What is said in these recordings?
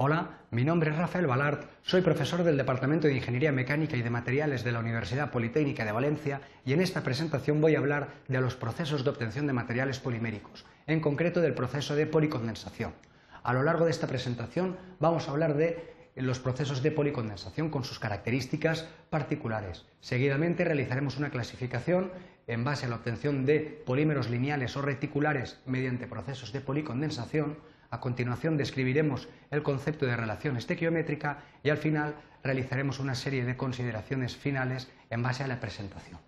Hola, mi nombre es Rafael Balart, soy profesor del Departamento de Ingeniería Mecánica y de Materiales de la Universidad Politécnica de Valencia y en esta presentación voy a hablar de los procesos de obtención de materiales poliméricos, en concreto del proceso de policondensación. A lo largo de esta presentación vamos a hablar de los procesos de policondensación con sus características particulares. Seguidamente realizaremos una clasificación en base a la obtención de polímeros lineales o reticulares mediante procesos de policondensación a continuación describiremos el concepto de relación estequiométrica y al final realizaremos una serie de consideraciones finales en base a la presentación.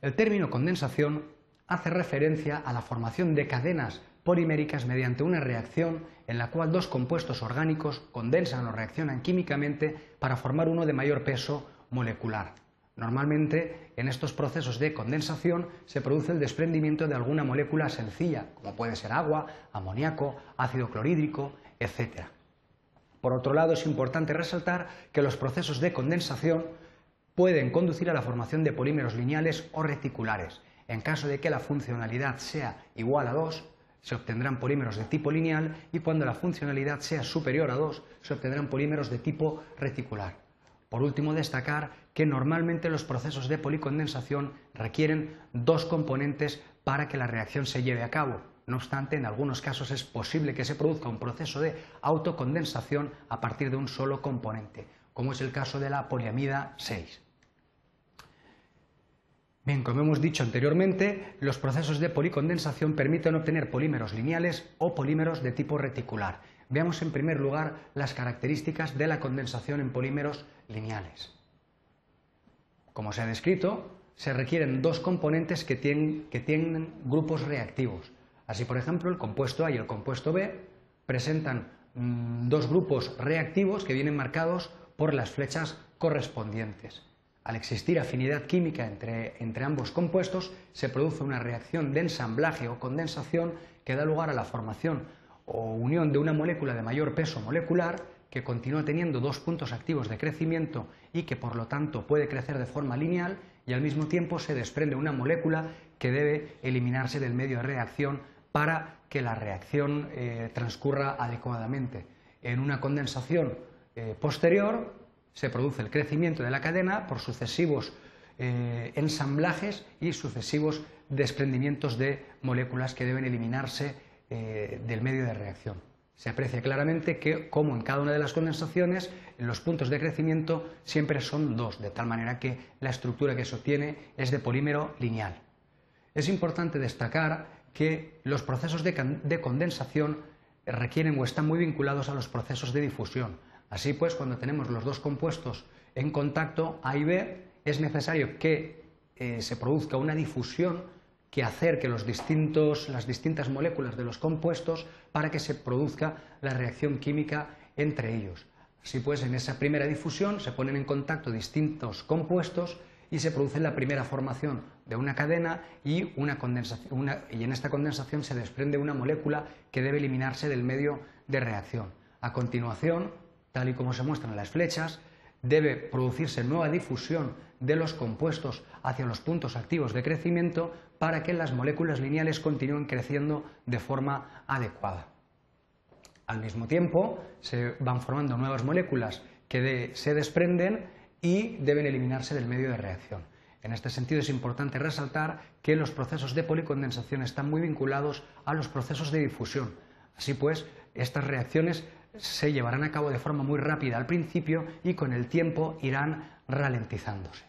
El término condensación hace referencia a la formación de cadenas poliméricas mediante una reacción en la cual dos compuestos orgánicos condensan o reaccionan químicamente para formar uno de mayor peso molecular. Normalmente, en estos procesos de condensación se produce el desprendimiento de alguna molécula sencilla, como puede ser agua, amoníaco, ácido clorhídrico, etc. Por otro lado, es importante resaltar que los procesos de condensación pueden conducir a la formación de polímeros lineales o reticulares. En caso de que la funcionalidad sea igual a 2, se obtendrán polímeros de tipo lineal y cuando la funcionalidad sea superior a 2, se obtendrán polímeros de tipo reticular. Por último, destacar que normalmente los procesos de policondensación requieren dos componentes para que la reacción se lleve a cabo. No obstante, en algunos casos es posible que se produzca un proceso de autocondensación a partir de un solo componente, como es el caso de la poliamida 6. Bien, como hemos dicho anteriormente, los procesos de policondensación permiten obtener polímeros lineales o polímeros de tipo reticular. Veamos en primer lugar las características de la condensación en polímeros lineales. Como se ha descrito, se requieren dos componentes que tienen, grupos reactivos. Así, por ejemplo, el compuesto A y el compuesto B presentan mm, dos grupos reactivos que vienen marcados por las flechas correspondientes. Al existir afinidad química entre, entre, ambos compuestos, se produce una reacción de ensamblaje o condensación que da lugar a la formación o unión de una molécula de mayor peso molecular que continúa teniendo dos puntos activos de crecimiento y que por lo tanto puede crecer de forma lineal y al mismo tiempo se desprende una molécula que debe eliminarse del medio de reacción para que la reacción eh, transcurra adecuadamente. En una condensación eh, posterior se produce el crecimiento de la cadena por sucesivos eh, ensamblajes y sucesivos desprendimientos de moléculas que deben eliminarse del medio de reacción. Se aprecia claramente que, como en cada una de las condensaciones, los puntos de crecimiento siempre son dos, de tal manera que la estructura que obtiene es de polímero lineal. Es importante destacar que los procesos de, de condensación requieren o están muy vinculados a los procesos de difusión. Así pues, cuando tenemos los dos compuestos en contacto A y B, es necesario que eh, se produzca una difusión que acerque los distintos, las distintas moléculas de los compuestos para que se produzca la reacción química entre ellos. Así pues, en esa primera difusión se ponen en contacto distintos compuestos y se produce la primera formación de una cadena y, una condensación, y en esta condensación se desprende una molécula que debe eliminarse del medio de reacción. A continuación, tal y como se muestran las flechas, debe producirse nueva difusión de los compuestos hacia los puntos activos de crecimiento para que las moléculas lineales continúen creciendo de forma adecuada. Al mismo tiempo, se van formando nuevas moléculas que se desprenden y deben eliminarse del medio de reacción. En este sentido es importante resaltar que los procesos de policondensación están muy vinculados a los procesos de difusión. Así pues, estas reacciones se llevarán a cabo de forma muy rápida al principio y con el tiempo irán ralentizándose.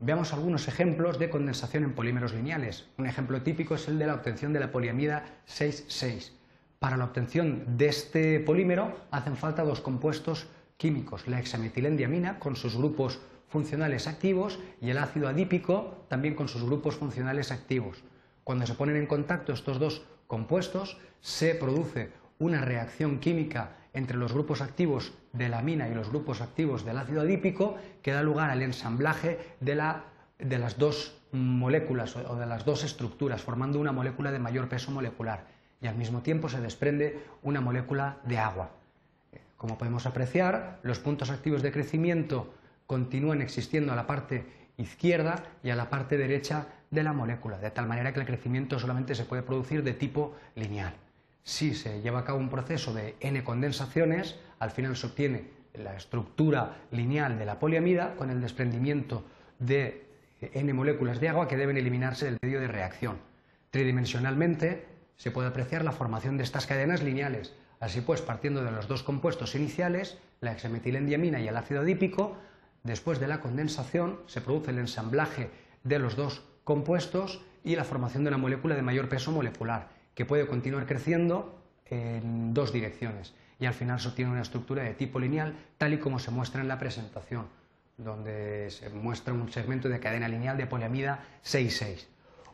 Veamos algunos ejemplos de condensación en polímeros lineales. Un ejemplo típico es el de la obtención de la poliamida 6,6. Para la obtención de este polímero hacen falta dos compuestos químicos, la hexametilendiamina con sus grupos funcionales activos y el ácido adípico también con sus grupos funcionales activos. Cuando se ponen en contacto estos dos compuestos se produce una reacción química entre los grupos activos de la amina y los grupos activos del ácido adípico que da lugar al ensamblaje de, las dos moléculas o de las dos estructuras, formando una molécula de mayor peso molecular y al mismo tiempo se desprende una molécula de agua. Como podemos apreciar, los puntos activos de crecimiento continúan existiendo a la parte izquierda y a la parte derecha de la molécula, de tal manera que el crecimiento solamente se puede producir de tipo lineal. Si se lleva a cabo un proceso de n condensaciones, al final se obtiene la estructura lineal de la poliamida con el desprendimiento de n moléculas de agua que deben eliminarse del medio de reacción. Tridimensionalmente se puede apreciar la formación de estas cadenas lineales. Así pues, partiendo de los dos compuestos iniciales, la hexametilendiamina y el ácido adípico, después de la condensación se produce el ensamblaje de los dos compuestos y la formación de una molécula de mayor peso molecular, que puede continuar creciendo en dos direcciones y al final se obtiene una estructura de tipo lineal tal y como se muestra en la presentación, donde se muestra un segmento de cadena lineal de poliamida 6,6.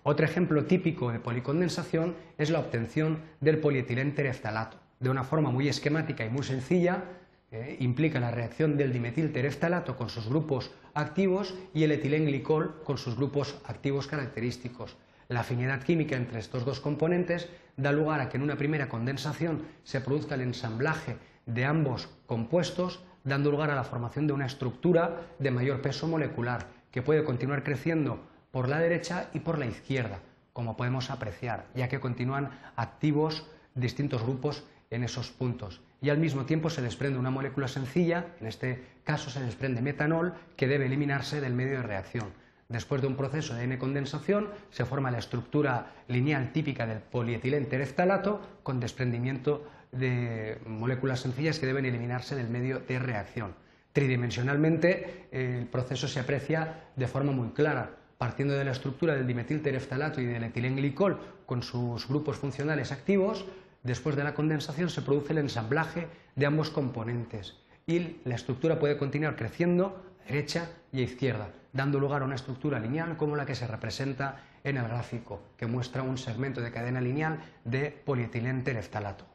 Otro ejemplo típico de policondensación es la obtención del polietilentereftalato. De una forma muy esquemática y muy sencilla, eh, implica la reacción del dimetiltereftalato con sus grupos activos y el etilenglicol con sus grupos activos característicos. La afinidad química entre estos dos componentes da lugar a que en una primera condensación se produzca el ensamblaje de ambos compuestos, dando lugar a la formación de una estructura de mayor peso molecular, que puede continuar creciendo por la derecha y por la izquierda, como podemos apreciar, ya que continúan activos distintos grupos en esos puntos. Y al mismo tiempo se desprende una molécula sencilla, en este caso se desprende metanol, que debe eliminarse del medio de reacción. Después de un proceso de N-condensación, se forma la estructura lineal típica del polietilentereftalato con desprendimiento de moléculas sencillas que deben eliminarse del medio de reacción. Tridimensionalmente, el proceso se aprecia de forma muy clara, partiendo de la estructura del dimetiltereftalato y del etilenglicol con sus grupos funcionales activos, después de la condensación se produce el ensamblaje de ambos componentes y la estructura puede continuar creciendo derecha y izquierda, dando lugar a una estructura lineal como la que se representa en el gráfico, que muestra un segmento de cadena lineal de polietilentereftalato.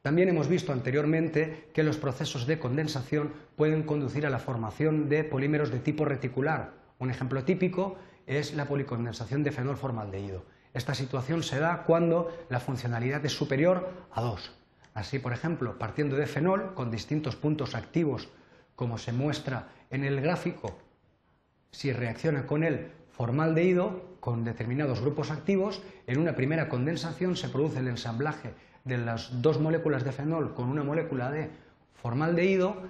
También hemos visto anteriormente que los procesos de condensación pueden conducir a la formación de polímeros de tipo reticular. Un ejemplo típico es la policondensación de fenolformaldehído. Esta situación se da cuando la funcionalidad es superior a 2. Así, por ejemplo, partiendo de fenol con distintos puntos activos, como se muestra en el gráfico, si reacciona con el formaldehído con determinados grupos activos, en una primera condensación se produce el ensamblaje de las dos moléculas de fenol con una molécula de formaldehído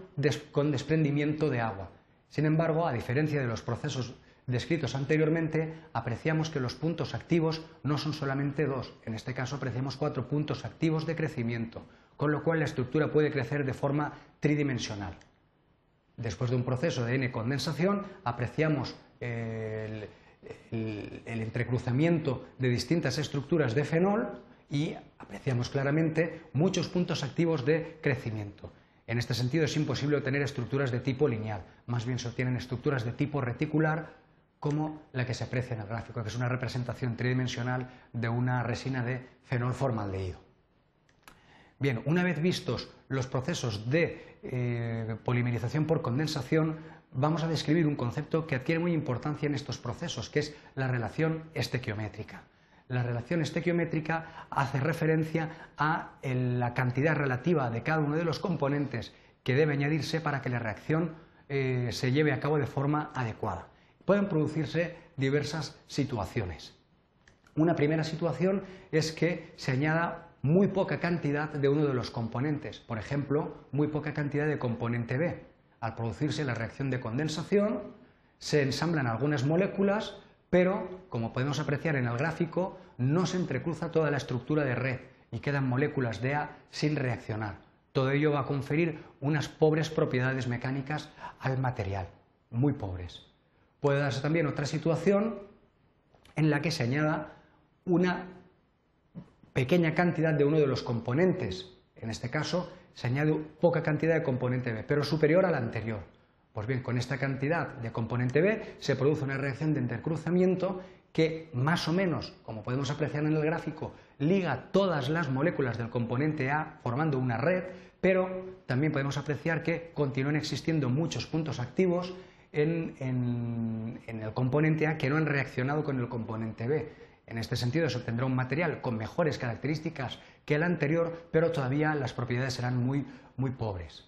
con desprendimiento de agua. Sin embargo, a diferencia de los procesos descritos anteriormente, apreciamos que los puntos activos no son solamente dos, en este caso apreciamos cuatro puntos activos de crecimiento, con lo cual la estructura puede crecer de forma tridimensional. Después de un proceso de N-condensación, apreciamos el, entrecruzamiento de distintas estructuras de fenol y apreciamos claramente muchos puntos activos de crecimiento. En este sentido es imposible obtener estructuras de tipo lineal, más bien se obtienen estructuras de tipo reticular como la que se aprecia en el gráfico, que es una representación tridimensional de una resina de fenol formaldehído. Bien, una vez vistos los procesos de eh, polimerización por condensación, vamos a describir un concepto que adquiere muy importancia en estos procesos, que es la relación estequiométrica. La relación estequiométrica hace referencia a la cantidad relativa de cada uno de los componentes que debe añadirse para que la reacción eh, se lleve a cabo de forma adecuada. Pueden producirse diversas situaciones. Una primera situación es que se añada muy poca cantidad de uno de los componentes, por ejemplo, muy poca cantidad de componente B. Al producirse la reacción de condensación, se ensamblan algunas moléculas, pero, como podemos apreciar en el gráfico, no se entrecruza toda la estructura de red y quedan moléculas de A sin reaccionar. Todo ello va a conferir unas pobres propiedades mecánicas al material, muy pobres. Puede darse también otra situación en la que se añada una pequeña cantidad de uno de los componentes. En este caso, se añade poca cantidad de componente B, pero superior a la anterior. Pues bien, con esta cantidad de componente B se produce una reacción de intercruzamiento que más o menos, como podemos apreciar en el gráfico, liga todas las moléculas del componente A formando una red, pero también podemos apreciar que continúan existiendo muchos puntos activos en, en el componente A que no han reaccionado con el componente B. En este sentido se obtendrá un material con mejores características que el anterior, pero todavía las propiedades serán muy, muy pobres.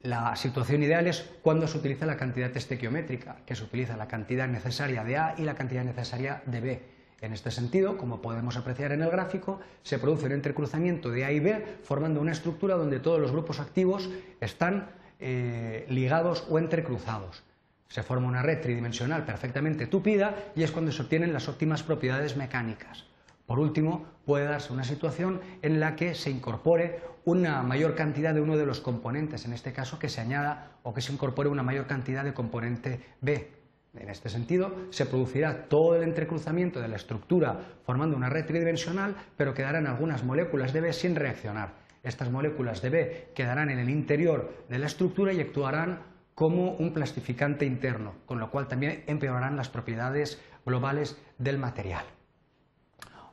La situación ideal es cuando se utiliza la cantidad estequiométrica, que se utiliza la cantidad necesaria de A y la cantidad necesaria de B. En este sentido, como podemos apreciar en el gráfico, se produce un entrecruzamiento de A y B formando una estructura donde todos los grupos activos están eh, ligados o entrecruzados. Se forma una red tridimensional perfectamente tupida y es cuando se obtienen las óptimas propiedades mecánicas. Por último, puede darse una situación en la que se incorpore una mayor cantidad de uno de los componentes, en este caso que se añada o que se incorpore una mayor cantidad de componente B. En este sentido, se producirá todo el entrecruzamiento de la estructura formando una red tridimensional, pero quedarán algunas moléculas de B sin reaccionar. Estas moléculas de B quedarán en el interior de la estructura y actuarán como un plastificante interno, con lo cual también empeorarán las propiedades globales del material.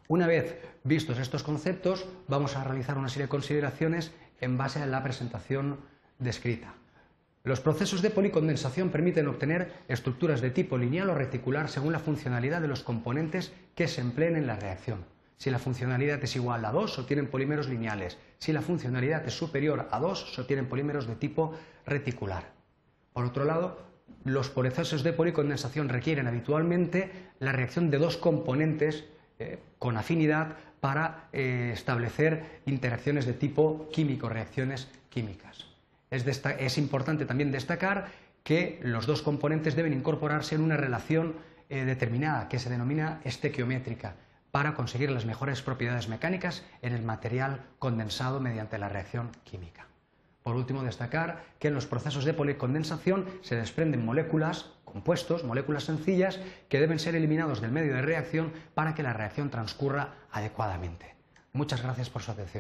Una vez vistos estos conceptos, vamos a realizar una serie de consideraciones en base a la presentación descrita. Los procesos de policondensación permiten obtener estructuras de tipo lineal o reticular según la funcionalidad de los componentes que se empleen en la reacción. Si la funcionalidad es igual a 2, se obtienen polímeros lineales. Si la funcionalidad es superior a 2, se obtienen polímeros de tipo reticular. Por otro lado, los procesos de policondensación requieren habitualmente la reacción de dos componentes eh, con afinidad para eh, establecer interacciones de tipo químico, reacciones químicas. Es, importante también destacar que los dos componentes deben incorporarse en una relación eh, determinada que se denomina estequiométrica para conseguir las mejores propiedades mecánicas en el material condensado mediante la reacción química. Por último, destacar que en los procesos de policondensación se desprenden moléculas, compuestos, moléculas sencillas, que deben ser eliminados del medio de reacción para que la reacción transcurra adecuadamente. Muchas gracias por su atención.